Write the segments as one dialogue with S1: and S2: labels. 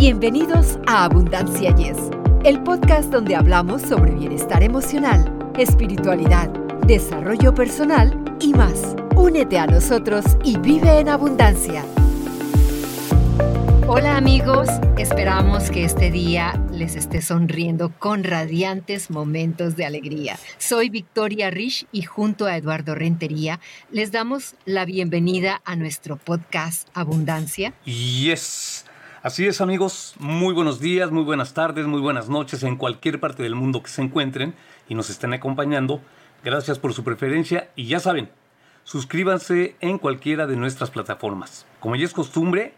S1: Bienvenidos a Abundancia Yes, el podcast donde hablamos sobre bienestar emocional, espiritualidad, desarrollo personal y más. Únete a nosotros y vive en abundancia. Hola amigos, esperamos que este día les esté sonriendo con radiantes momentos de alegría. Soy Victoria Rich y junto a Eduardo Rentería les damos la bienvenida a nuestro podcast Abundancia.
S2: Yes. Así es amigos, muy buenos días, muy buenas tardes, muy buenas noches en cualquier parte del mundo que se encuentren y nos estén acompañando. Gracias por su preferencia y ya saben, suscríbanse en cualquiera de nuestras plataformas. Como ya es costumbre,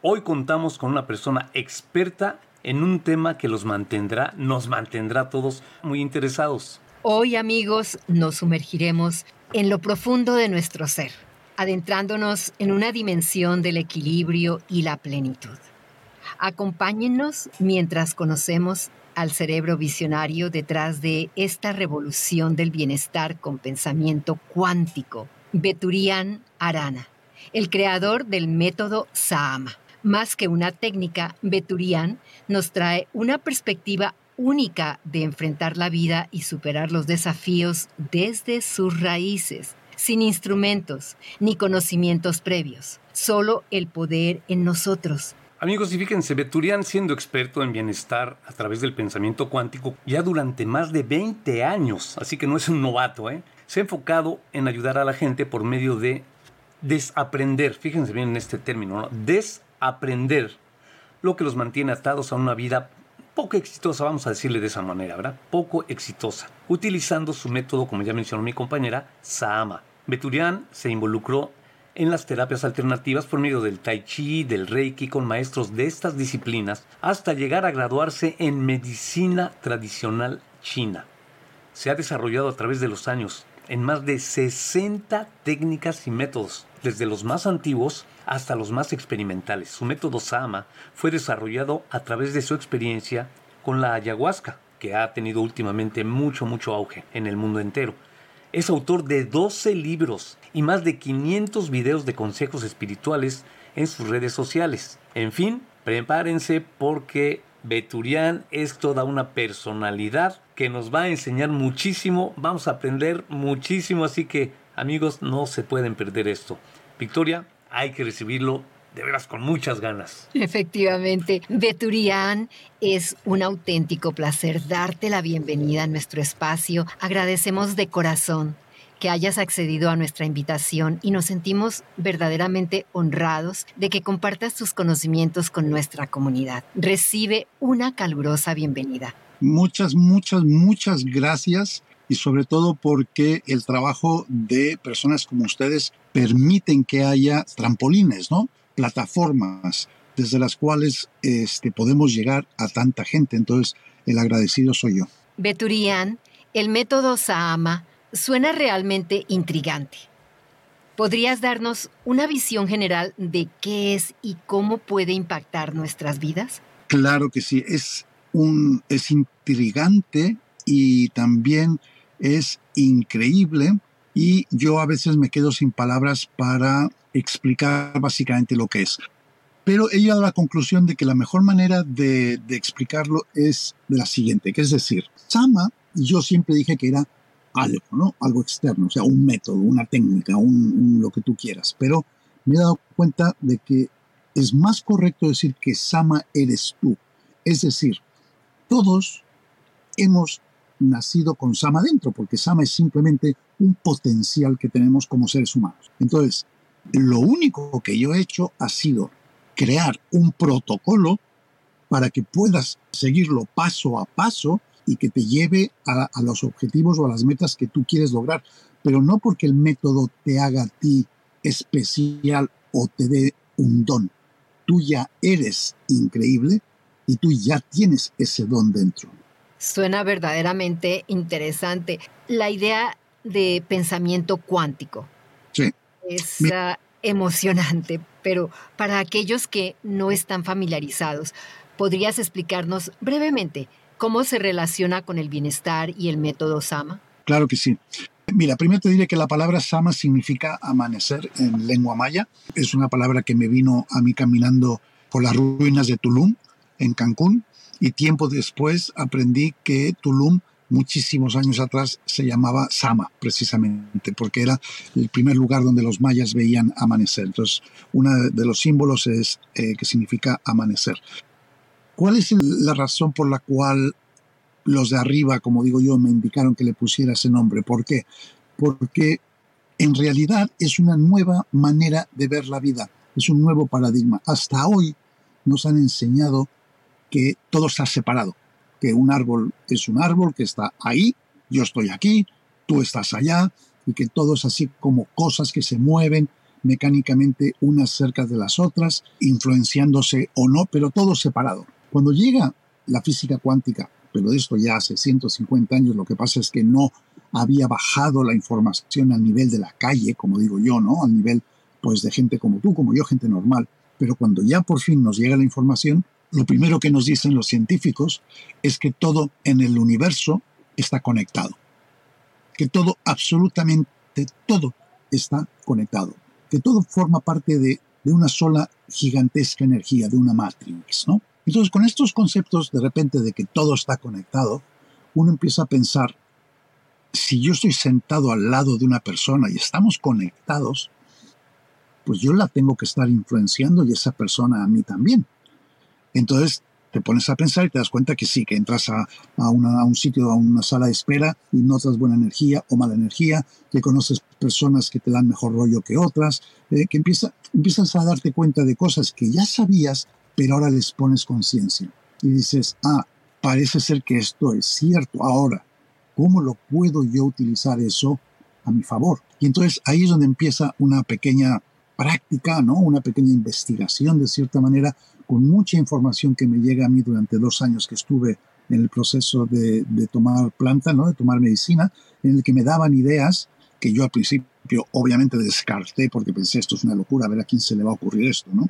S2: hoy contamos con una persona experta en un tema que los mantendrá, nos mantendrá todos muy interesados.
S1: Hoy amigos nos sumergiremos en lo profundo de nuestro ser, adentrándonos en una dimensión del equilibrio y la plenitud. Acompáñennos mientras conocemos al cerebro visionario detrás de esta revolución del bienestar con pensamiento cuántico, Beturian Arana, el creador del método Saama. Más que una técnica, Beturian nos trae una perspectiva única de enfrentar la vida y superar los desafíos desde sus raíces, sin instrumentos ni conocimientos previos, solo el poder en nosotros
S2: Amigos, y fíjense, Beturian siendo experto en bienestar a través del pensamiento cuántico ya durante más de 20 años, así que no es un novato, ¿eh? se ha enfocado en ayudar a la gente por medio de desaprender, fíjense bien en este término, ¿no? desaprender lo que los mantiene atados a una vida poco exitosa, vamos a decirle de esa manera, ¿verdad? Poco exitosa, utilizando su método, como ya mencionó mi compañera, Saama. Beturian se involucró en las terapias alternativas por medio del tai chi, del reiki, con maestros de estas disciplinas, hasta llegar a graduarse en medicina tradicional china. Se ha desarrollado a través de los años en más de 60 técnicas y métodos, desde los más antiguos hasta los más experimentales. Su método Sama fue desarrollado a través de su experiencia con la ayahuasca, que ha tenido últimamente mucho, mucho auge en el mundo entero. Es autor de 12 libros y más de 500 videos de consejos espirituales en sus redes sociales. En fin, prepárense porque Beturian es toda una personalidad que nos va a enseñar muchísimo, vamos a aprender muchísimo, así que amigos no se pueden perder esto. Victoria, hay que recibirlo de veras con muchas ganas.
S1: Efectivamente, Beturian, es un auténtico placer darte la bienvenida a nuestro espacio. Agradecemos de corazón que hayas accedido a nuestra invitación y nos sentimos verdaderamente honrados de que compartas tus conocimientos con nuestra comunidad. Recibe una calurosa bienvenida.
S3: Muchas, muchas, muchas gracias y sobre todo porque el trabajo de personas como ustedes permiten que haya trampolines, ¿no? Plataformas desde las cuales este, podemos llegar a tanta gente. Entonces, el agradecido soy yo.
S1: Beturian, el método Sahama suena realmente intrigante. ¿Podrías darnos una visión general de qué es y cómo puede impactar nuestras vidas?
S3: Claro que sí, es, un, es intrigante y también es increíble y yo a veces me quedo sin palabras para explicar básicamente lo que es. Pero he llegado a la conclusión de que la mejor manera de, explicarlo es la siguiente, que es decir, Sama, yo siempre dije que era algo, ¿no? Algo externo, o sea, un método, una técnica, un, lo que tú quieras. Pero me he dado cuenta de que es más correcto decir que Sama eres tú. Es decir, todos hemos nacido con Sama dentro, porque Sama es simplemente un potencial que tenemos como seres humanos. Entonces, lo único que yo he hecho ha sido crear un protocolo para que puedas seguirlo paso a paso y que te lleve a, los objetivos o a las metas que tú quieres lograr, pero no porque el método te haga a ti especial o te dé un don. Tú ya eres increíble y tú ya tienes ese don dentro.
S1: Suena verdaderamente interesante. La idea de pensamiento cuántico. Es ah, emocionante, pero para aquellos que no están familiarizados, ¿podrías explicarnos brevemente cómo se relaciona con el bienestar y el método Sama?
S3: Claro que sí. Mira, primero te diré que la palabra Sama significa amanecer en lengua maya. Es una palabra que me vino a mí caminando por las ruinas de Tulum en Cancún y tiempo después aprendí que Tulum muchísimos años atrás se llamaba Sama, precisamente, porque era el primer lugar donde los mayas veían amanecer. Entonces, uno de los símbolos es eh, que significa amanecer. ¿Cuál es la razón por la cual los de arriba, como digo yo, me indicaron que le pusiera ese nombre? ¿Por qué? Porque en realidad es una nueva manera de ver la vida, es un nuevo paradigma. Hasta hoy nos han enseñado que todo está separado, que un árbol es un árbol que está ahí, yo estoy aquí, tú estás allá, y que todo es así como cosas que se mueven mecánicamente unas cerca de las otras, influenciándose o no, pero todo separado. Cuando llega la física cuántica, pero de esto ya hace 150 años, lo que pasa es que no había bajado la información al nivel de la calle, como digo yo, ¿no? Al nivel pues de gente como tú, como yo, gente normal. Pero cuando ya por fin nos llega la información, lo primero que nos dicen los científicos es que todo en el universo está conectado. Que todo, absolutamente todo, está conectado. Que todo forma parte de, una sola gigantesca energía, de una matrix, ¿no? Entonces, con estos conceptos, de repente, de que todo está conectado, uno empieza a pensar, si yo estoy sentado al lado de una persona y estamos conectados, pues yo la tengo que estar influenciando y esa persona a mí también. Entonces te pones a pensar y te das cuenta que sí, que entras a, un sitio, a una sala de espera y notas buena energía o mala energía, que conoces personas que te dan mejor rollo que otras, eh, que empieza, empiezas a darte cuenta de cosas que ya sabías, pero ahora les pones conciencia. Y dices, ah, parece ser que esto es cierto. Ahora, ¿cómo lo puedo yo utilizar eso a mi favor? Y entonces ahí es donde empieza una pequeña práctica, ¿no? Una pequeña investigación de cierta manera con mucha información que me llega a mí durante dos años que estuve en el proceso de, tomar planta, ¿no? de tomar medicina, en el que me daban ideas que yo al principio obviamente descarté porque pensé esto es una locura, a ver a quién se le va a ocurrir esto, ¿no?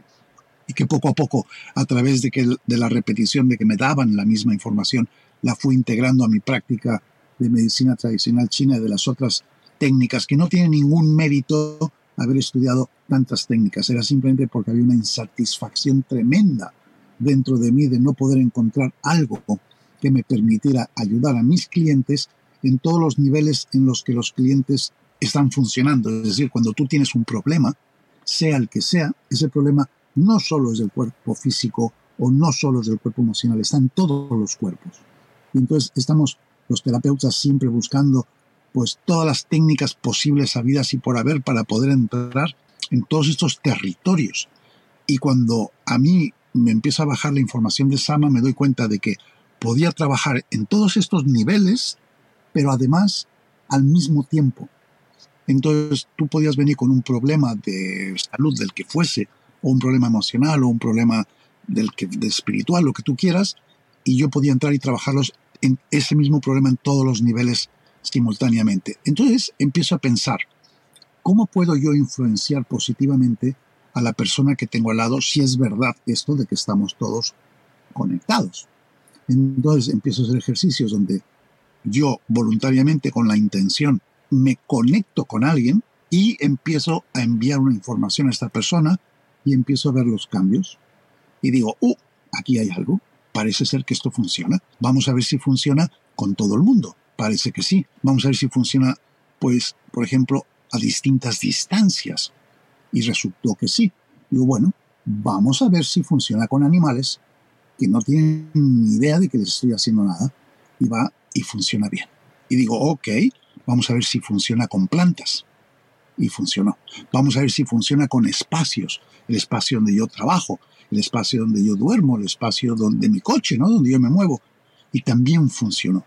S3: Y que poco a poco, a través de, que, de la repetición de que me daban la misma información, la fui integrando a mi práctica de medicina tradicional china y de las otras técnicas que no tienen ningún mérito haber estudiado tantas técnicas, era simplemente porque había una insatisfacción tremenda dentro de mí de no poder encontrar algo que me permitiera ayudar a mis clientes en todos los niveles en los que los clientes están funcionando. Es decir, cuando tú tienes un problema, sea el que sea, ese problema no solo es del cuerpo físico o no solo es del cuerpo emocional, está en todos los cuerpos. Y entonces estamos los terapeutas siempre buscando pues todas las técnicas posibles habidas y por haber para poder entrar en todos estos territorios. Y cuando a mí me empieza a bajar la información de Sama, me doy cuenta de que podía trabajar en todos estos niveles, pero además al mismo tiempo. Entonces tú podías venir con un problema de salud del que fuese, o un problema emocional, o un problema del que, de espiritual, lo que tú quieras, y yo podía entrar y trabajarlos en ese mismo problema en todos los niveles simultáneamente. Entonces empiezo a pensar, ¿cómo puedo yo influenciar positivamente a la persona que tengo al lado si es verdad esto de que estamos todos conectados? Entonces empiezo a hacer ejercicios donde yo voluntariamente con la intención me conecto con alguien y empiezo a enviar una información a esta persona y empiezo a ver los cambios y digo, uh, aquí hay algo, parece ser que esto funciona, vamos a ver si funciona con todo el mundo. Parece que sí. Vamos a ver si funciona, pues, por ejemplo, a distintas distancias. Y resultó que sí. Digo, bueno, vamos a ver si funciona con animales que no tienen ni idea de que les estoy haciendo nada. Y va y funciona bien. Y digo, ok, vamos a ver si funciona con plantas. Y funcionó. Vamos a ver si funciona con espacios. El espacio donde yo trabajo, el espacio donde yo duermo, el espacio donde mi coche, ¿no? Donde yo me muevo. Y también funcionó.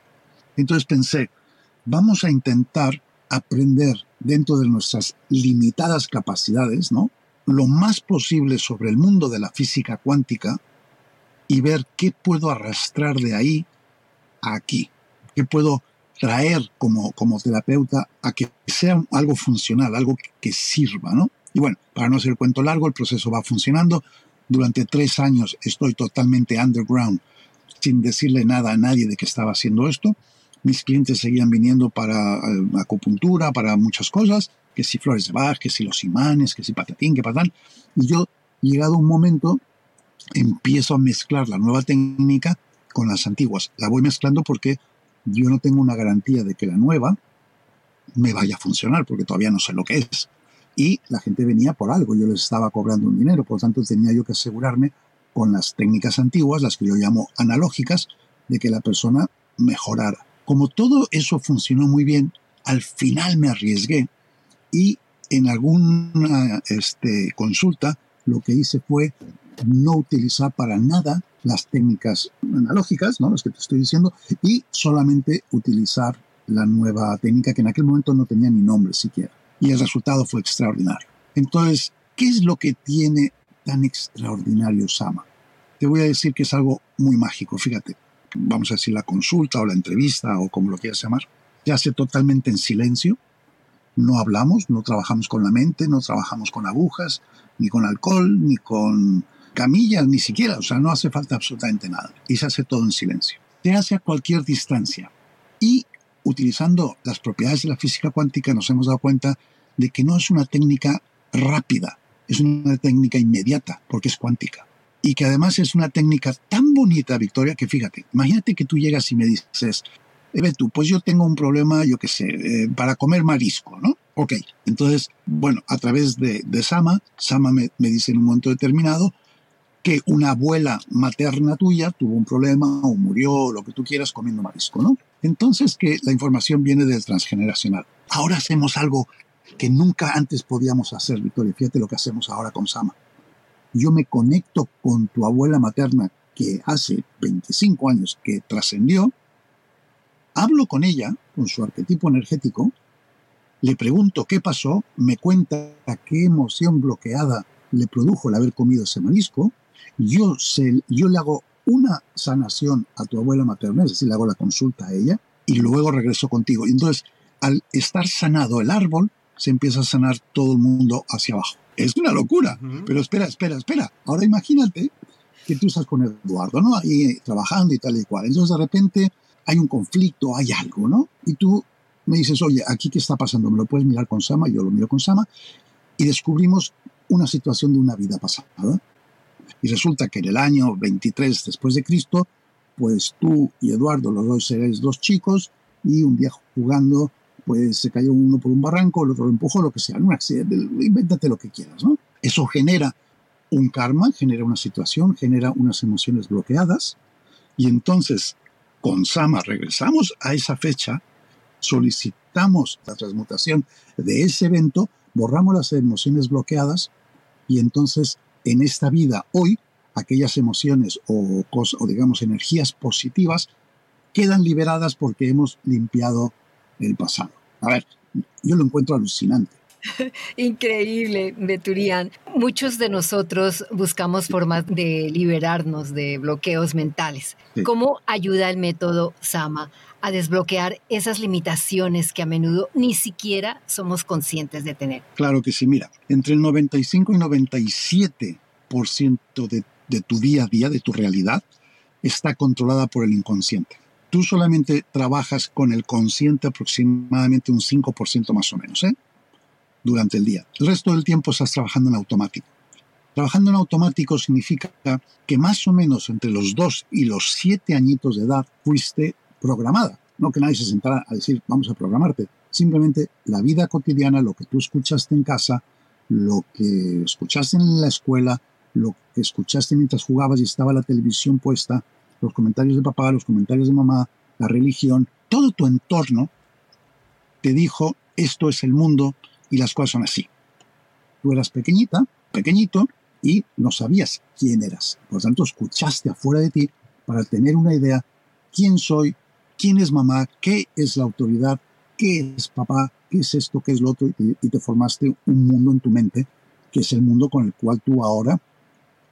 S3: Entonces pensé, vamos a intentar aprender dentro de nuestras limitadas capacidades, ¿no? Lo más posible sobre el mundo de la física cuántica y ver qué puedo arrastrar de ahí a aquí, qué puedo traer como, como terapeuta a que sea algo funcional, algo que, sirva, ¿no? Y bueno, para no hacer el cuento largo, el proceso va funcionando. Durante tres años estoy totalmente underground, sin decirle nada a nadie de que estaba haciendo esto mis clientes seguían viniendo para eh, acupuntura, para muchas cosas, que si flores de Bach, que si los imanes, que si patatín, que patán. Y yo, llegado un momento, empiezo a mezclar la nueva técnica con las antiguas. La voy mezclando porque yo no tengo una garantía de que la nueva me vaya a funcionar, porque todavía no sé lo que es. Y la gente venía por algo, yo les estaba cobrando un dinero, por lo tanto tenía yo que asegurarme con las técnicas antiguas, las que yo llamo analógicas, de que la persona mejorara. Como todo eso funcionó muy bien, al final me arriesgué y en alguna este, consulta lo que hice fue no utilizar para nada las técnicas analógicas, ¿no? las que te estoy diciendo, y solamente utilizar la nueva técnica que en aquel momento no tenía ni nombre siquiera. Y el resultado fue extraordinario. Entonces, ¿qué es lo que tiene tan extraordinario Sama? Te voy a decir que es algo muy mágico, fíjate. Vamos a decir la consulta o la entrevista o como lo quieras llamar. Se hace totalmente en silencio. No hablamos, no trabajamos con la mente, no trabajamos con agujas, ni con alcohol, ni con camillas, ni siquiera. O sea, no hace falta absolutamente nada. Y se hace todo en silencio. Se hace a cualquier distancia. Y utilizando las propiedades de la física cuántica nos hemos dado cuenta de que no es una técnica rápida, es una técnica inmediata, porque es cuántica. Y que además es una técnica tan bonita, Victoria, que fíjate, imagínate que tú llegas y me dices, ve tú, pues yo tengo un problema, yo qué sé, eh, para comer marisco, ¿no? Ok, entonces, bueno, a través de, Sama, Sama me, me dice en un momento determinado, que una abuela materna tuya tuvo un problema o murió, lo que tú quieras, comiendo marisco, ¿no? Entonces que la información viene del transgeneracional. Ahora hacemos algo que nunca antes podíamos hacer, Victoria. Fíjate lo que hacemos ahora con Sama. Yo me conecto con tu abuela materna que hace 25 años que trascendió, hablo con ella, con su arquetipo energético, le pregunto qué pasó, me cuenta qué emoción bloqueada le produjo el haber comido ese marisco, yo, yo le hago una sanación a tu abuela materna, es decir, le hago la consulta a ella y luego regreso contigo. Entonces, al estar sanado el árbol, se empieza a sanar todo el mundo hacia abajo. Es una locura, pero espera, espera, espera. Ahora imagínate que tú estás con Eduardo, ¿no? Ahí trabajando y tal y cual. Entonces de repente hay un conflicto, hay algo, ¿no? Y tú me dices, oye, aquí qué está pasando, me lo puedes mirar con Sama, yo lo miro con Sama, y descubrimos una situación de una vida pasada. Y resulta que en el año 23 después de Cristo, pues tú y Eduardo, los dos seréis dos chicos, y un día jugando, pues se cayó uno por un barranco, el otro lo empujó, lo que sea, un accidente, invéntate lo que quieras, ¿no? Eso genera un karma, genera una situación, genera unas emociones bloqueadas, y entonces con Sama regresamos a esa fecha, solicitamos la transmutación de ese evento, borramos las emociones bloqueadas y entonces en esta vida hoy, aquellas emociones o, o digamos energías positivas quedan liberadas porque hemos limpiado el pasado. A ver, yo lo encuentro alucinante.
S1: Increíble, Beturian. Muchos de nosotros buscamos formas de liberarnos de bloqueos mentales. ¿Cómo ayuda el método Sama a desbloquear esas limitaciones que a menudo ni siquiera somos conscientes de tener?
S3: Claro que sí, mira, entre el 95 y 97% de, de tu día a día, de tu realidad, está controlada por el inconsciente tú solamente trabajas con el consciente aproximadamente un 5% más o menos. ¿eh? durante el día. El resto del tiempo estás trabajando en automático. Trabajando en automático significa que más o menos entre los dos y los siete añitos de edad fuiste programada. No que nadie se sentara a decir, vamos a programarte. Simplemente la vida cotidiana, lo que tú escuchaste en casa, lo que escuchaste en la escuela, lo que escuchaste mientras jugabas y estaba la televisión puesta, los comentarios de papá, los comentarios de mamá, la religión, todo tu entorno te dijo, esto es el mundo, y las cosas son así. Tú eras pequeñita, pequeñito, y no sabías quién eras. Por tanto, escuchaste afuera de ti para tener una idea quién soy, quién es mamá, qué es la autoridad, qué es papá, qué es esto, qué es lo otro, y te formaste un mundo en tu mente, que es el mundo con el cual tú ahora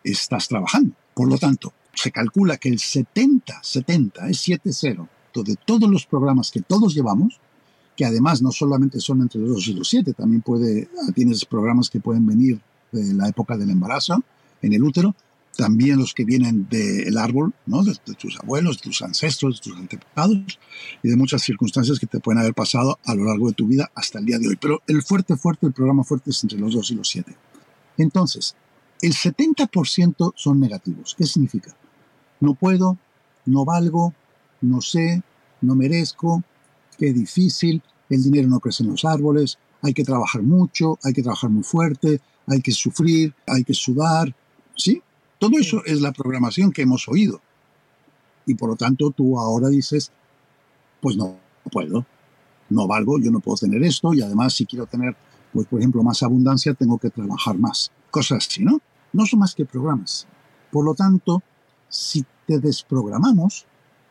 S3: estás trabajando. Por lo tanto, se calcula que el 70, 70, es 7-0, de todos los programas que todos llevamos, que además no solamente son entre los 2 y los 7, también puede, tienes programas que pueden venir de la época del embarazo en el útero, también los que vienen del árbol, ¿no? de, tus abuelos, de tus ancestros, de tus antepasados y de muchas circunstancias que te pueden haber pasado a lo largo de tu vida hasta el día de hoy. Pero el fuerte, fuerte, el programa fuerte es entre los 2 y los 7. Entonces, El 70% son negativos. ¿Qué significa? No puedo, no valgo, no sé, no merezco, qué difícil, el dinero no crece en los árboles, hay que trabajar mucho, hay que trabajar muy fuerte, hay que sufrir, hay que sudar, ¿sí? Todo eso es la programación que hemos oído. Y por lo tanto tú ahora dices, pues no puedo, no valgo, yo no puedo tener esto y además si quiero tener, pues por ejemplo, más abundancia, tengo que trabajar más. Cosas así, ¿no? No son más que programas. Por lo tanto, si te desprogramamos,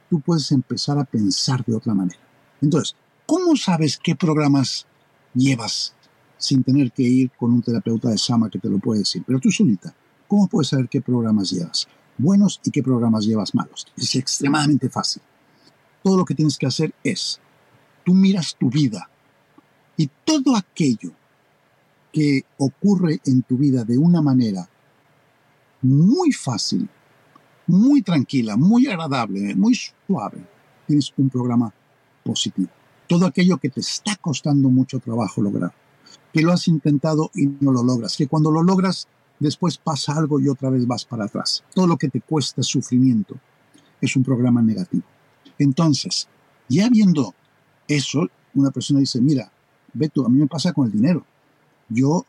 S3: tú puedes empezar a pensar de otra manera. Entonces, ¿cómo sabes qué programas llevas sin tener que ir con un terapeuta de Sama que te lo puede decir? Pero tú solita, ¿cómo puedes saber qué programas llevas? Buenos y qué programas llevas malos. Es extremadamente fácil. Todo lo que tienes que hacer es, tú miras tu vida y todo aquello que ocurre en tu vida de una manera muy fácil, muy tranquila, muy agradable, muy suave, tienes un programa positivo. Todo aquello que te está costando mucho trabajo lograr, que lo has intentado y no lo logras, que cuando lo logras después pasa algo y otra vez vas para atrás. Todo lo que te cuesta sufrimiento es un programa negativo. Entonces, ya viendo eso, una persona dice, mira, Beto, a mí me pasa con el dinero. Yo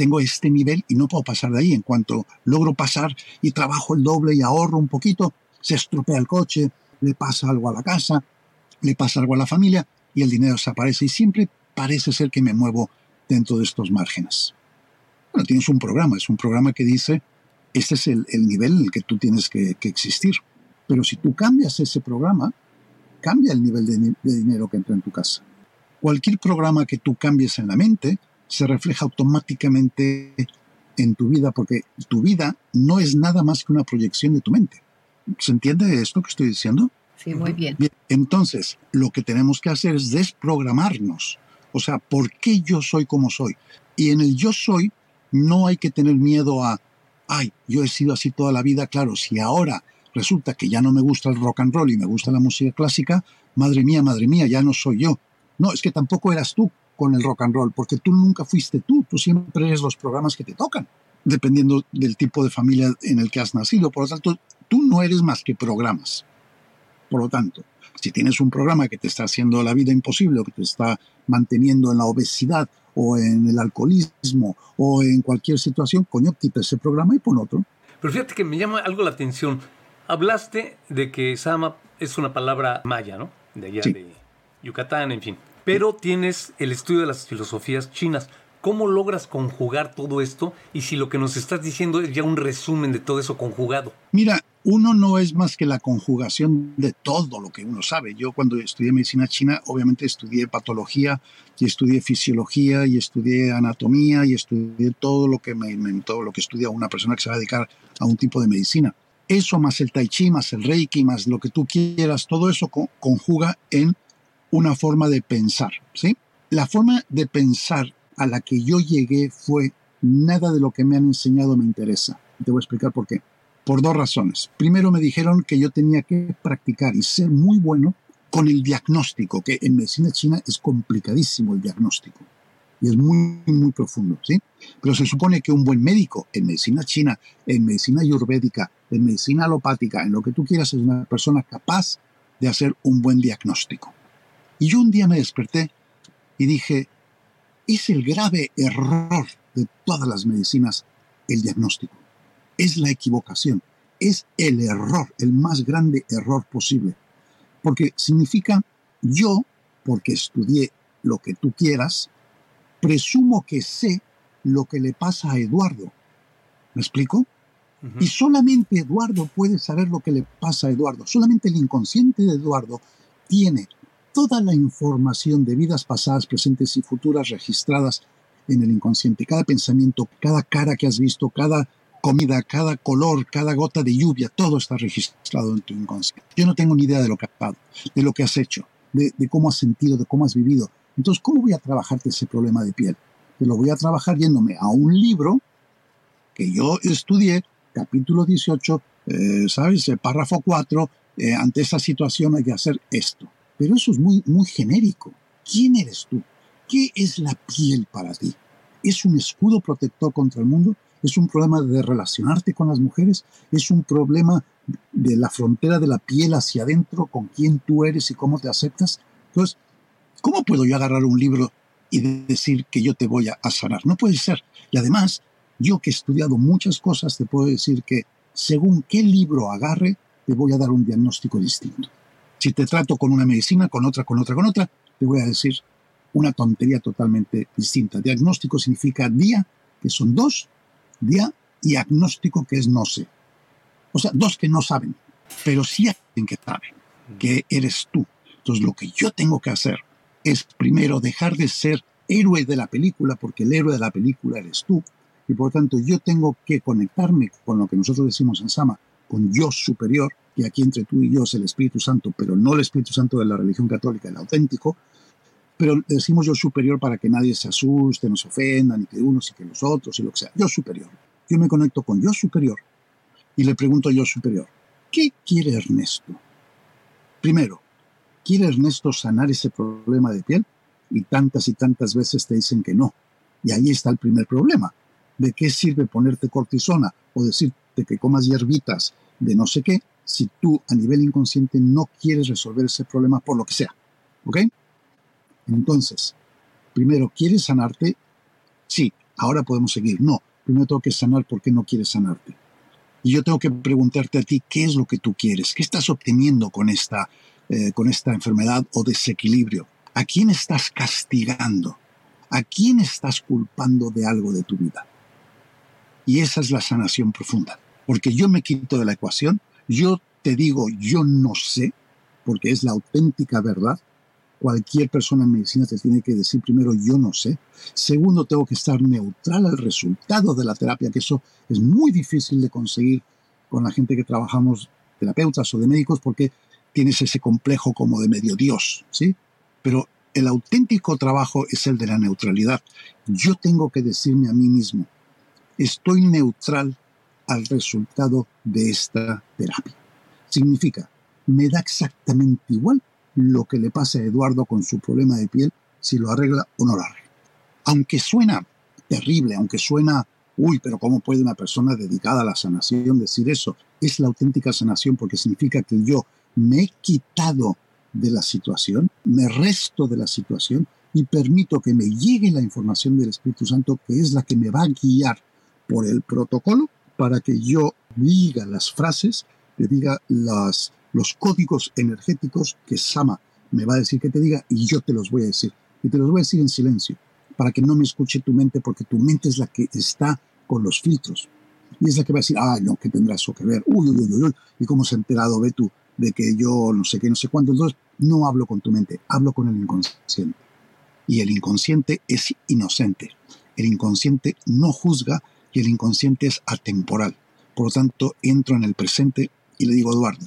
S3: tengo este nivel y no puedo pasar de ahí. En cuanto logro pasar y trabajo el doble y ahorro un poquito, se estropea el coche, le pasa algo a la casa, le pasa algo a la familia y el dinero desaparece. Y siempre parece ser que me muevo dentro de estos márgenes. Bueno, tienes un programa, es un programa que dice, este es el, nivel en el que tú tienes que, existir. Pero si tú cambias ese programa, cambia el nivel de, de dinero que entra en tu casa. Cualquier programa que tú cambies en la mente se refleja automáticamente en tu vida, porque tu vida no es nada más que una proyección de tu mente. ¿Se entiende esto que estoy diciendo?
S1: Sí, muy bien.
S3: Entonces, lo que tenemos que hacer es desprogramarnos. O sea, ¿por qué yo soy como soy? Y en el yo soy no hay que tener miedo a, ay, yo he sido así toda la vida, claro, si ahora resulta que ya no me gusta el rock and roll y me gusta la música clásica, madre mía, madre mía, ya no soy yo. No, es que tampoco eras tú con el rock and roll, porque tú nunca fuiste tú, tú siempre eres los programas que te tocan, dependiendo del tipo de familia en el que has nacido. Por lo tanto, tú no eres más que programas. Por lo tanto, si tienes un programa que te está haciendo la vida imposible o que te está manteniendo en la obesidad o en el alcoholismo o en cualquier situación, coño, quita ese programa y pon otro.
S2: Pero fíjate que me llama algo la atención. Hablaste de que Sama es una palabra maya, ¿no? De allá de Yucatán, en fin. Pero tienes el estudio de las filosofías chinas. ¿Cómo logras conjugar todo esto? Y si lo que nos estás diciendo es ya un resumen de todo eso conjugado.
S3: Mira, uno no es más que la conjugación de todo lo que uno sabe. Yo cuando estudié medicina china, obviamente estudié patología y estudié fisiología y estudié anatomía y estudié todo lo que me inventó, lo que estudia una persona que se va a dedicar a un tipo de medicina. Eso más el tai chi, más el reiki, más lo que tú quieras, todo eso conjuga en una forma de pensar, ¿sí? La forma de pensar a la que yo llegué fue nada de lo que me han enseñado me interesa. Te voy a explicar por qué. Por dos razones. Primero me dijeron que yo tenía que practicar y ser muy bueno con el diagnóstico, que en medicina china es complicadísimo el diagnóstico y es muy, muy profundo, ¿sí? Pero se supone que un buen médico en medicina china, en medicina ayurvédica, en medicina alopática, en lo que tú quieras, es una persona capaz de hacer un buen diagnóstico. Y yo un día me desperté y dije, es el grave error de todas las medicinas el diagnóstico. Es la equivocación. Es el error, el más grande error posible. Porque significa yo, porque estudié lo que tú quieras, presumo que sé lo que le pasa a Eduardo. ¿Me explico? Y solamente Eduardo puede saber lo que le pasa a Eduardo. Solamente el inconsciente de Eduardo tiene toda la información de vidas pasadas, presentes y futuras registradas en el inconsciente. Cada pensamiento, cada cara que has visto, cada comida, cada color, cada gota de lluvia, todo está registrado en tu inconsciente. Yo no tengo ni idea de lo que has pasado, de lo que has hecho, de, cómo has sentido, de cómo has vivido. Entonces, ¿cómo voy a trabajarte ese problema de piel? Te lo voy a trabajar yéndome a un libro que yo estudié, capítulo 18, eh, ¿sabes? El párrafo 4, eh, ante esa situación hay que hacer esto. Pero eso es muy, muy genérico. ¿Quién eres tú? ¿Qué es la piel para ti? ¿Es un escudo protector contra el mundo? es un problema de relacionarte con las mujeres, es un problema de la frontera de la piel hacia adentro, con quién tú eres y cómo te aceptas. Entonces, ¿cómo puedo yo agarrar un libro y decir que yo te voy a, sanar? No puede ser. Y además, yo que he estudiado muchas cosas, te puedo decir que según qué libro agarre, te voy a dar un diagnóstico distinto. Si te trato con una medicina, con otra, con otra, con otra, te voy a decir una tontería totalmente distinta. Diagnóstico significa día, que son dos, día y agnóstico, que es no sé. O sea, dos que no saben, pero sí alguien que sabe, que eres tú. Entonces, lo que yo tengo que hacer es primero dejar de ser héroe de la película, porque el héroe de la película eres tú, y por lo tanto yo tengo que conectarme con lo que nosotros decimos en Sama, con yo superior, que aquí entre tú y yo es el Espíritu Santo, pero no el Espíritu Santo de la religión católica, el auténtico, pero decimos yo superior para que nadie se asuste, no se ofenda, ni que unos y que los otros y lo que sea. Yo superior. Yo me conecto con yo superior y le pregunto a yo superior, ¿qué quiere Ernesto? Primero, ¿quiere Ernesto sanar ese problema de piel? Y tantas y tantas veces te dicen que no. Y ahí está el primer problema. ¿De qué sirve ponerte cortisona o que comas hierbitas de no sé qué si tú a nivel inconsciente no quieres resolver ese problema por lo que sea? ¿Ok? Entonces, primero, ¿quieres sanarte? Sí, ahora podemos seguir. No, primero tengo que sanar porque no quieres sanarte. Y yo tengo que preguntarte a ti qué es lo que tú quieres, qué estás obteniendo con esta, eh, con esta enfermedad o desequilibrio. ¿A quién estás castigando? ¿A quién estás culpando de algo de tu vida? Y esa es la sanación profunda. Porque yo me quito de la ecuación, yo te digo, yo no sé, porque es la auténtica verdad, cualquier persona en medicina te tiene que decir primero yo no sé. Segundo, tengo que estar neutral al resultado de la terapia, que eso es muy difícil de conseguir con la gente que trabajamos, terapeutas o de médicos, porque tienes ese complejo como de medio Dios, ¿sí? Pero el auténtico trabajo es el de la neutralidad. Yo tengo que decirme a mí mismo, estoy neutral al resultado de esta terapia. Significa, me da exactamente igual lo que le pasa a Eduardo con su problema de piel, si lo arregla o no lo arregla. Aunque suena terrible, aunque suena, uy, pero ¿cómo puede una persona dedicada a la sanación decir eso? Es la auténtica sanación porque significa que yo me he quitado de la situación, me resto de la situación y permito que me llegue la información del Espíritu Santo que es la que me va a guiar por el protocolo para que yo diga las frases, que diga los códigos energéticos que Sama me va a decir que te diga y yo te los voy a decir. Y te los voy a decir en silencio, para que no me escuche tu mente, porque tu mente es la que está con los filtros. Y es la que va a decir, ah, no, ¿qué tendrá eso que ver? Uy, uy, uy, uy, ¿y cómo se ha enterado, ve de que yo no sé qué, no sé cuánto? No hablo con tu mente, hablo con el inconsciente. Y el inconsciente es inocente. El inconsciente no juzga y el inconsciente es atemporal. Por lo tanto, entro en el presente y le digo, Eduardo,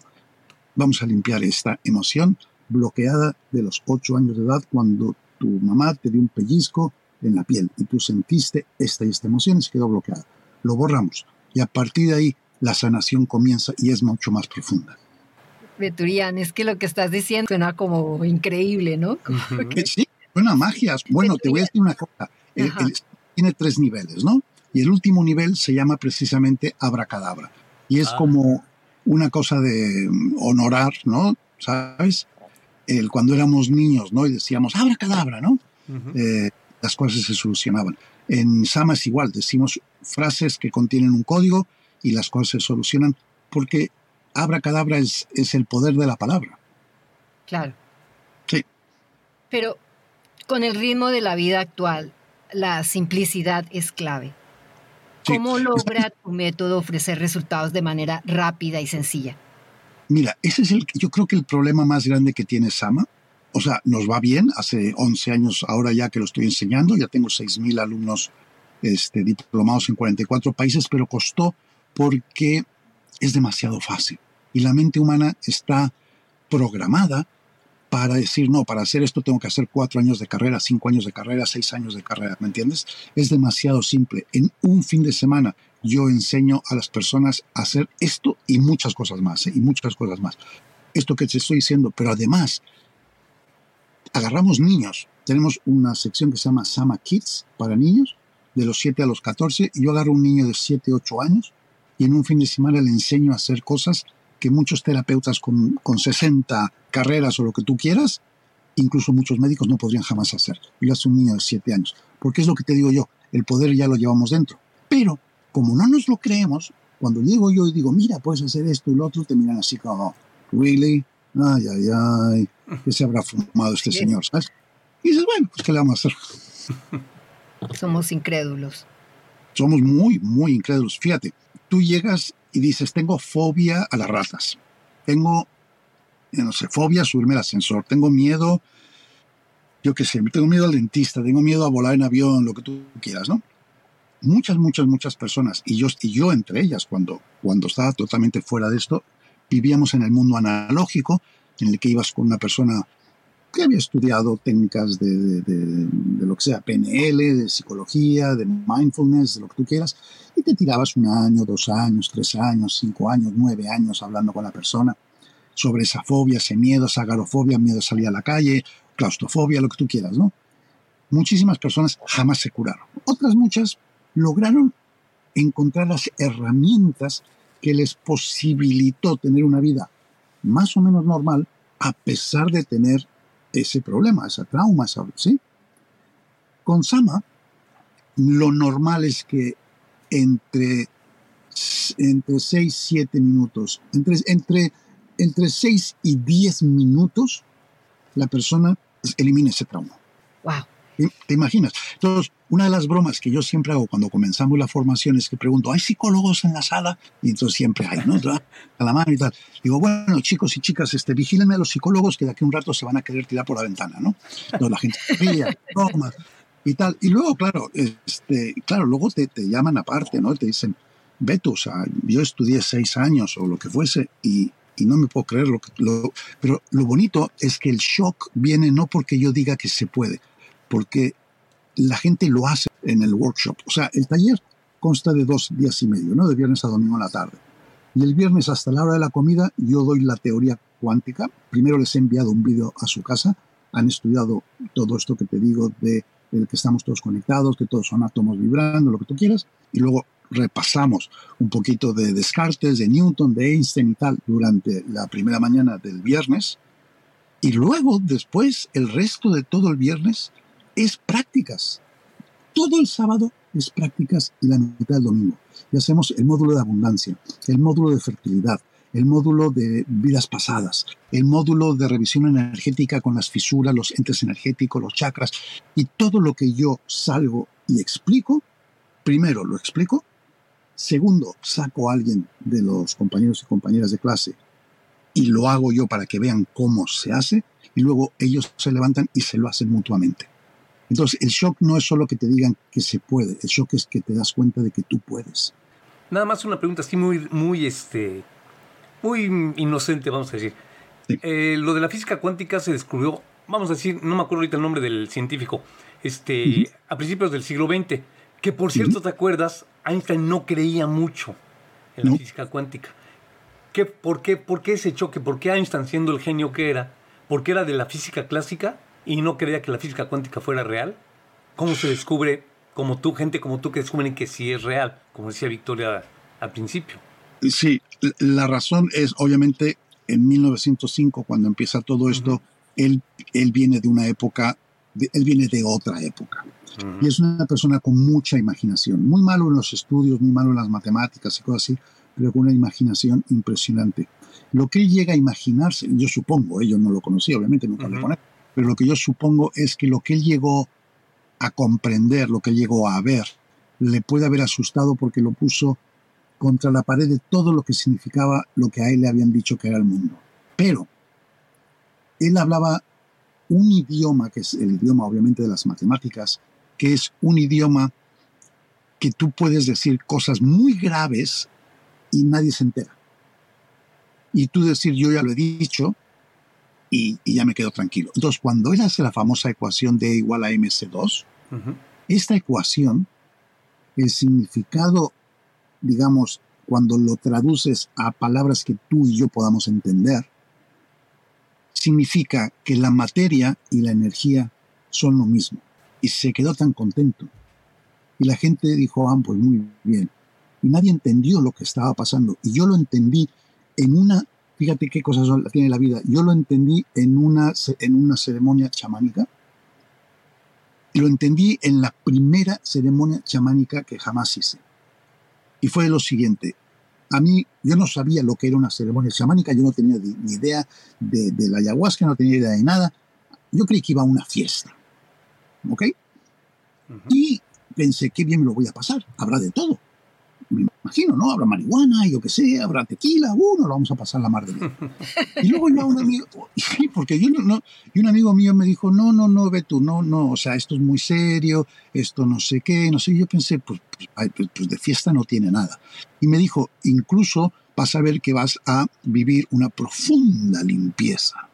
S3: Vamos a limpiar esta emoción bloqueada de los ocho años de edad cuando tu mamá te dio un pellizco en la piel y tú sentiste esta y esta emoción y se quedó bloqueada. Lo borramos y a partir de ahí la sanación comienza y es mucho más profunda.
S1: Beturian, es que lo que estás diciendo suena como increíble, ¿no?
S3: Sí, suena magia. Bueno, te voy a decir una cosa. tiene tres niveles, ¿no? Y el último nivel se llama precisamente abracadabra. Y es ah. como una cosa de honorar, ¿no? ¿Sabes? El, cuando éramos niños, ¿no? Y decíamos, abra cadabra, ¿no? Eh, las cosas se solucionaban. En Sama es igual, decimos frases que contienen un código y las cosas se solucionan porque abra cadabra es, es el poder de la palabra.
S1: Claro.
S3: Sí.
S1: Pero con el ritmo de la vida actual, la simplicidad es clave. ¿Cómo logra tu método ofrecer resultados de manera rápida y sencilla?
S3: Mira, ese es el, yo creo que el problema más grande que tiene Sama. O sea, nos va bien, hace 11 años ahora ya que lo estoy enseñando, ya tengo 6.000 alumnos este, diplomados en 44 países, pero costó porque es demasiado fácil. Y la mente humana está programada para decir, no, para hacer esto tengo que hacer cuatro años de carrera, cinco años de carrera, seis años de carrera, ¿me entiendes? Es demasiado simple. En un fin de semana yo enseño a las personas a hacer esto y muchas cosas más, ¿eh? y muchas cosas más. Esto que te estoy diciendo, pero además, agarramos niños. Tenemos una sección que se llama Sama Kids para niños, de los 7 a los 14, y yo agarro un niño de 7, 8 años y en un fin de semana le enseño a hacer cosas que muchos terapeutas con, con 60 carreras o lo que tú quieras, incluso muchos médicos no podrían jamás hacer. Y lo hace un niño de 7 años. Porque es lo que te digo yo, el poder ya lo llevamos dentro. Pero como no nos lo creemos, cuando llego yo y digo, mira, puedes hacer esto y lo otro, te miran así como, ¿really? Ay, ay, ay, ¿qué se habrá fumado este señor? ¿sabes? Y dices, bueno, pues ¿qué le vamos a hacer?
S1: Somos incrédulos.
S3: Somos muy, muy incrédulos. Fíjate, tú llegas y dices, tengo fobia a las ratas. Tengo, no sé, fobia subirme al ascensor. Tengo miedo, yo qué sé, tengo miedo al dentista, tengo miedo a volar en avión, lo que tú quieras, ¿no? Muchas, muchas, muchas personas, y yo, y yo entre ellas, cuando, cuando estaba totalmente fuera de esto, vivíamos en el mundo analógico, en el que ibas con una persona que había estudiado técnicas de, lo que sea, PNL, de psicología, de mindfulness, de lo que tú quieras, y te tirabas un año, dos años, tres años, cinco años, nueve años hablando con la persona sobre esa fobia, ese miedo, esa agarofobia, miedo a salir a la calle, claustrofobia, lo que tú quieras, ¿no? Muchísimas personas jamás se curaron. Otras muchas lograron encontrar las herramientas que les posibilitó tener una vida más o menos normal a pesar de tener ese problema, ese trauma, ¿sí? Con Sama, lo normal es que entre, entre 6, 7 minutos, entre, entre, entre 6 y 10 minutos, la persona elimina ese trauma.
S1: Wow.
S3: ¿Te imaginas? Entonces, una de las bromas que yo siempre hago cuando comenzamos la formación es que pregunto, ¿hay psicólogos en la sala? Y entonces siempre hay, ¿no? A la mano y tal. Digo, bueno, chicos y chicas, este, vigílenme a los psicólogos que de aquí a un rato se van a querer tirar por la ventana, ¿no? Entonces la gente ríe, bromas y tal. Y luego, claro, este, claro, luego te, te llaman aparte, ¿no? Te dicen, Beto, o sea, yo estudié seis años o lo que fuese y, y no me puedo creer lo que... Lo, pero lo bonito es que el shock viene no porque yo diga que se puede, porque la gente lo hace en el workshop. O sea, el taller consta de dos días y medio, ¿no? De viernes a domingo en la tarde. Y el viernes hasta la hora de la comida yo doy la teoría cuántica. Primero les he enviado un vídeo a su casa. Han estudiado todo esto que te digo de el que estamos todos conectados, que todos son átomos vibrando, lo que tú quieras. Y luego repasamos un poquito de Descartes, de Newton, de Einstein y tal durante la primera mañana del viernes. Y luego, después, el resto de todo el viernes, es prácticas. Todo el sábado es prácticas y la mitad del domingo. Y hacemos el módulo de abundancia, el módulo de fertilidad, el módulo de vidas pasadas, el módulo de revisión energética con las fisuras, los entes energéticos, los chakras y todo lo que yo salgo y explico, primero lo explico, segundo saco a alguien de los compañeros y compañeras de clase y lo hago yo para que vean cómo se hace y luego ellos se levantan y se lo hacen mutuamente. Entonces, el shock no es solo que te digan que se puede, el shock es que te das cuenta de que tú puedes.
S2: Nada más una pregunta así muy, muy, este, muy inocente, vamos a decir. Eh, lo de la física cuántica se descubrió, vamos a decir, no me acuerdo ahorita el nombre del científico, este, a principios del siglo XX, que por cierto, ¿te acuerdas? Einstein no creía mucho en la física cuántica. ¿Qué, por, qué, ¿Por qué ese choque? ¿Por qué Einstein, siendo el genio que era, porque era de la física clásica, y no creía que la física cuántica fuera real? ¿Cómo se descubre, como tú, gente como tú, que descubren que sí es real, como decía Victoria al principio?
S3: Sí, la razón es, obviamente, en 1905, cuando empieza todo esto, él, él viene de una época, él viene de otra época. Y es una persona con mucha imaginación, muy malo en los estudios, muy malo en las matemáticas y cosas así, pero con una imaginación impresionante. Lo que él llega a imaginarse, yo supongo, ¿eh? yo no lo conocí, obviamente nunca lo conozco, pero lo que yo supongo es que lo que él llegó a comprender, lo que él llegó a ver, le puede haber asustado porque lo puso contra la pared de todo lo que significaba lo que a él le habían dicho que era el mundo. Pero él hablaba un idioma, que es el idioma obviamente de las matemáticas, que es un idioma que tú puedes decir cosas muy graves y nadie se entera. Y tú decir, yo ya lo he dicho, y, ya me quedo tranquilo. Entonces, cuando él hace la famosa ecuación D igual a MC2, esta ecuación, el significado, digamos, cuando lo traduces a palabras que tú y yo podamos entender, significa que la materia y la energía son lo mismo. Y se quedó tan contento. Y la gente dijo, ah, pues muy bien. Y nadie entendió lo que estaba pasando. Y yo lo entendí en una, fíjate qué cosas tiene la vida, yo lo entendí en una, en una ceremonia chamánica. Y lo entendí en la primera ceremonia chamánica que jamás hice. Y fue lo siguiente, a mí, yo no sabía lo que era una ceremonia chamánica, yo no tenía ni idea de, la ayahuasca, no tenía idea de nada. Yo creí que iba a una fiesta. ¿Ok? Y pensé, qué bien me lo voy a pasar, habrá de todo. Me imagino, ¿no? Habrá marihuana, yo qué sé, habrá tequila, uno, lo vamos a pasar la mar de bien. Y luego iba un amigo, porque yo no, y un amigo mío me dijo, no, no, no, ve tú, no, no, o sea, esto es muy serio, esto no sé qué, no sé. Y yo pensé, pues, pues, pues, pues de fiesta no tiene nada. Y me dijo, incluso vas a ver que vas a vivir una profunda limpieza.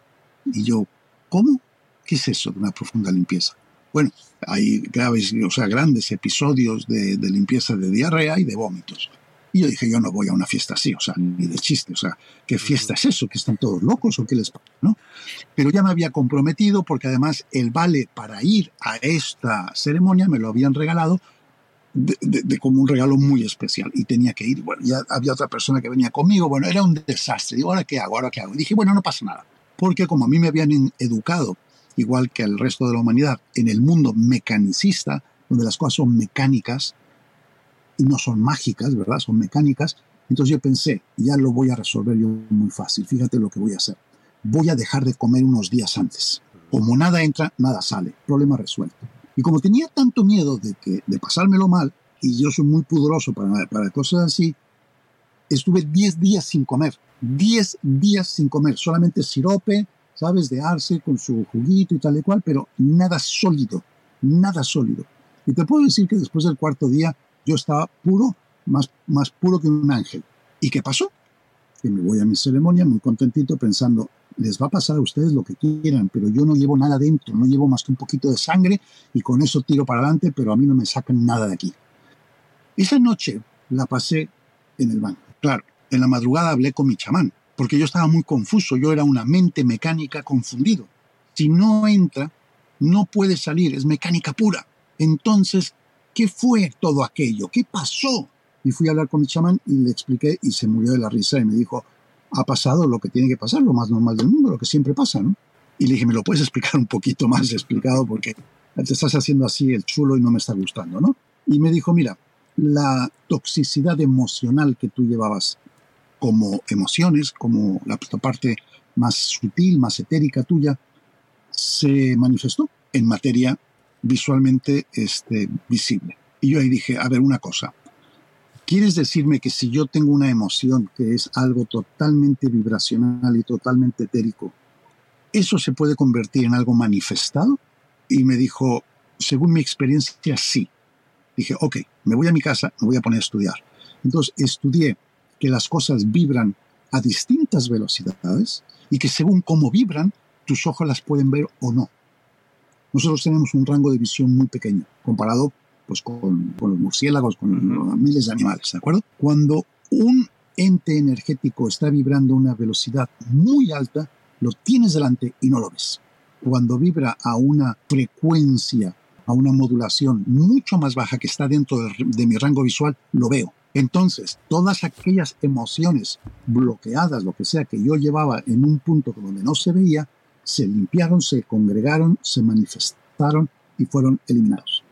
S3: Y yo, ¿cómo? ¿Qué es eso de una profunda limpieza? Bueno, hay graves, o sea, grandes episodios de, limpieza de diarrea y de vómitos. Y yo dije, yo no voy a una fiesta así, o sea, ni de chiste, o sea, ¿qué fiesta es eso? ¿Que están todos locos o qué les pasa? ¿no? Pero ya me había comprometido porque además el vale para ir a esta ceremonia me lo habían regalado de, como un regalo muy especial y tenía que ir. Bueno, ya había otra persona que venía conmigo, bueno, era un desastre. Digo, ¿ahora qué hago? ¿Ahora qué hago? Y dije, bueno, no pasa nada, porque como a mí me habían educado igual que al resto de la humanidad, en el mundo mecanicista, donde las cosas son mecánicas y no son mágicas, ¿verdad? Son mecánicas. Entonces yo pensé, ya lo voy a resolver yo muy fácil. Fíjate lo que voy a hacer. Voy a dejar de comer unos días antes. Como nada entra, nada sale. Problema resuelto. Y como tenía tanto miedo de, que, de pasármelo mal, y yo soy muy pudoroso para, para cosas así, estuve 10 días sin comer. 10 días sin comer. Solamente sirope, ¿sabes? De arce con su juguito y tal y cual, pero nada sólido, nada sólido. Y te puedo decir que después del cuarto día yo estaba puro, más, más puro que un ángel. ¿Y qué pasó? Que me voy a mi ceremonia muy contentito pensando, les va a pasar a ustedes lo que quieran, pero yo no llevo nada dentro, no llevo más que un poquito de sangre y con eso tiro para adelante, pero a mí no me sacan nada de aquí. Esa noche la pasé en el banco. Claro, en la madrugada hablé con mi chamán porque yo estaba muy confuso, yo era una mente mecánica confundido. Si no entra, no puede salir, es mecánica pura. Entonces, ¿qué fue todo aquello? ¿Qué pasó? Y fui a hablar con mi chamán y le expliqué y se murió de la risa y me dijo, ha pasado lo que tiene que pasar, lo más normal del mundo, lo que siempre pasa, ¿no? Y le dije, ¿me lo puedes explicar un poquito más explicado? Porque te estás haciendo así el chulo y no me está gustando, ¿no? Y me dijo, mira, la toxicidad emocional que tú llevabas como emociones, como la parte más sutil, más etérica tuya, se manifestó en materia visualmente este, visible. Y yo ahí dije, a ver, una cosa, ¿quieres decirme que si yo tengo una emoción que es algo totalmente vibracional y totalmente etérico, eso se puede convertir en algo manifestado? Y me dijo, según mi experiencia, sí. Dije, ok, me voy a mi casa, me voy a poner a estudiar. Entonces estudié que las cosas vibran a distintas velocidades y que según cómo vibran, tus ojos las pueden ver o no. Nosotros tenemos un rango de visión muy pequeño comparado pues, con, los murciélagos, con miles de animales, ¿de acuerdo? Cuando un ente energético está vibrando a una velocidad muy alta, lo tienes delante y no lo ves. Cuando vibra a una frecuencia, a una modulación mucho más baja que está dentro de mi rango visual, lo veo. Entonces, todas aquellas emociones bloqueadas, lo que sea, que yo llevaba en un punto donde no se veía, se limpiaron, se congregaron, se manifestaron y fueron eliminados.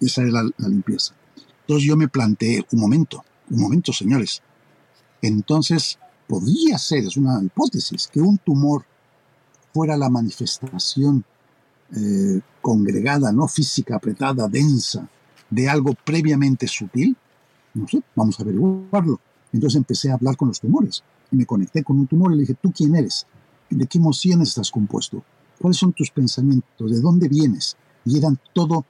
S3: Esa es la, limpieza. Entonces yo me planteé, un momento, un momento, señores. Entonces, podría ser, es una hipótesis, que un tumor fuera la manifestación eh, congregada, no física, apretada, densa, de algo previamente sutil no sé, vamos a averiguarlo. Entonces empecé a hablar con los tumores. Y me conecté con un tumor y le dije, ¿tú quién eres? ¿De qué emociones estás compuesto? ¿Cuáles son tus pensamientos? ¿De dónde vienes? Y eran todo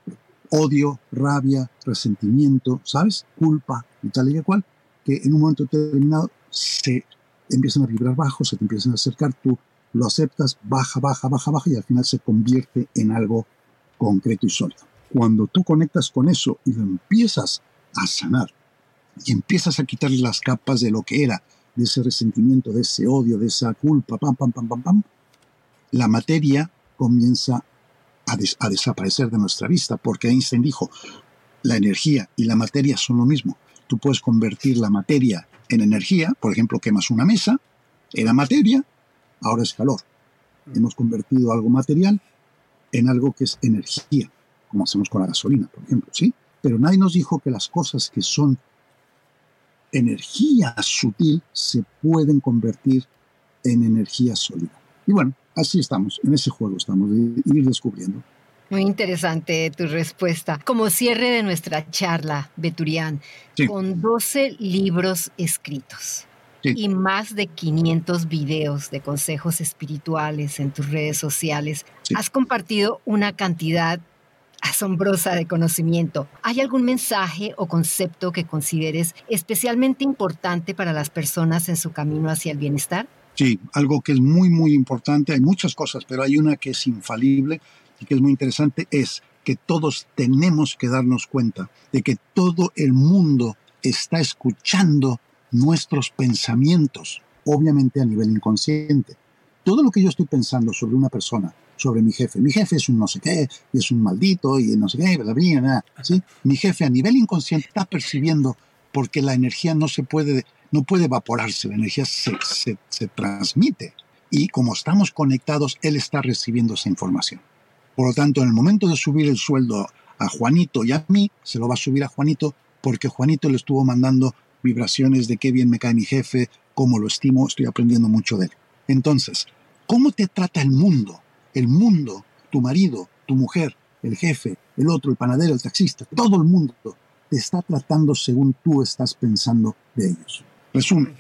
S3: odio, rabia, resentimiento, ¿sabes? Culpa y tal y cual, que en un momento determinado se empiezan a vibrar bajo, se te empiezan a acercar, tú lo aceptas, baja, baja, baja, baja y al final se convierte en algo concreto y sólido. Cuando tú conectas con eso y lo empiezas a sanar, y empiezas a quitarle las capas de lo que era, de ese resentimiento, de ese odio, de esa culpa, pam, pam, pam, pam, pam, la materia comienza a, a desaparecer de nuestra vista, porque Einstein dijo, la energía y la materia son lo mismo. Tú puedes convertir la materia en energía, por ejemplo, quemas una mesa, era materia, ahora es calor. Hemos convertido algo material en algo que es energía, como hacemos con la gasolina, por ejemplo, ¿sí? Pero nadie nos dijo que las cosas que son energía sutil se pueden convertir en energía sólida. Y bueno, así estamos, en ese juego estamos, de ir descubriendo.
S1: Muy interesante tu respuesta. Como cierre de nuestra charla, Beturián, con 12 libros escritos y más de 500 videos de consejos espirituales en tus redes sociales, has compartido una cantidad asombrosa de conocimiento. ¿Hay algún mensaje o concepto que consideres especialmente importante para las personas en su camino hacia el bienestar?
S3: Sí, algo que es muy, muy importante. Hay muchas cosas, pero hay una que es infalible y que es muy interesante, es que todos tenemos que darnos cuenta de que todo el mundo está escuchando nuestros pensamientos, obviamente a nivel inconsciente. Todo lo que yo estoy pensando sobre una persona, sobre mi jefe, mi jefe es un no sé qué, y es un maldito, y no sé qué, bla, bla, ¿sí? mi jefe a nivel inconsciente está percibiendo porque la energía no se puede, no puede evaporarse, la energía se, se, se transmite. Y como estamos conectados, él está recibiendo esa información. Por lo tanto, en el momento de subir el sueldo a Juanito y a mí, se lo va a subir a Juanito porque Juanito le estuvo mandando vibraciones de qué bien me cae mi jefe, cómo lo estimo, estoy aprendiendo mucho de él. Entonces, ¿cómo te trata el mundo? El mundo, tu marido, tu mujer, el jefe, el otro, el panadero, el taxista, todo el mundo te está tratando según tú estás pensando de ellos. Resumen,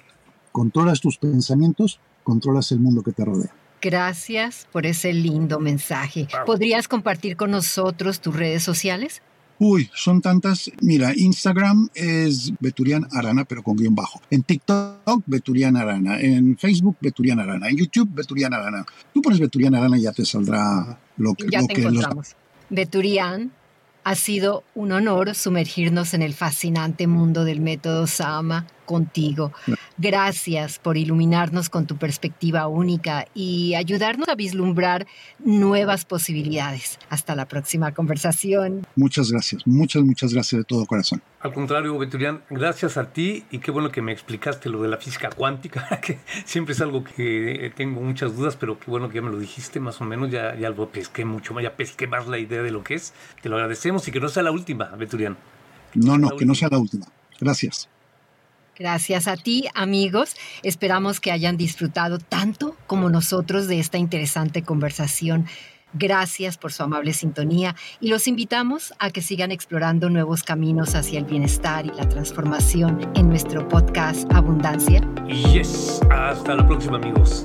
S3: controlas tus pensamientos, controlas el mundo que te rodea.
S1: Gracias por ese lindo mensaje. ¿Podrías compartir con nosotros tus redes sociales?
S3: Uy, son tantas. Mira, Instagram es Beturian Arana, pero con guion bajo. En TikTok, Beturian Arana. En Facebook, Beturian Arana. En YouTube, Beturian Arana. Tú pones Beturian Arana y ya te saldrá lo que...
S1: Ya te encontramos. Beturian, ha sido un honor sumergirnos en el fascinante mundo del método Sama contigo. Gracias por iluminarnos con tu perspectiva única y ayudarnos a vislumbrar nuevas posibilidades. Hasta la próxima conversación.
S3: Muchas gracias, muchas, muchas gracias de todo corazón.
S2: Al contrario, Beturian, gracias a ti y qué bueno que me explicaste lo de la física cuántica, que siempre es algo que tengo muchas dudas, pero qué bueno que ya me lo dijiste más o menos, ya, ya lo pesqué mucho más, ya pesqué más la idea de lo que es. Te lo agradecemos y que no sea la última, Beturian.
S3: No, no, que no sea la última. Gracias.
S1: Gracias a ti, amigos. Esperamos que hayan disfrutado tanto como nosotros de esta interesante conversación. Gracias por su amable sintonía y los invitamos a que sigan explorando nuevos caminos hacia el bienestar y la transformación en nuestro podcast Abundancia.
S2: Yes, hasta la próxima amigos.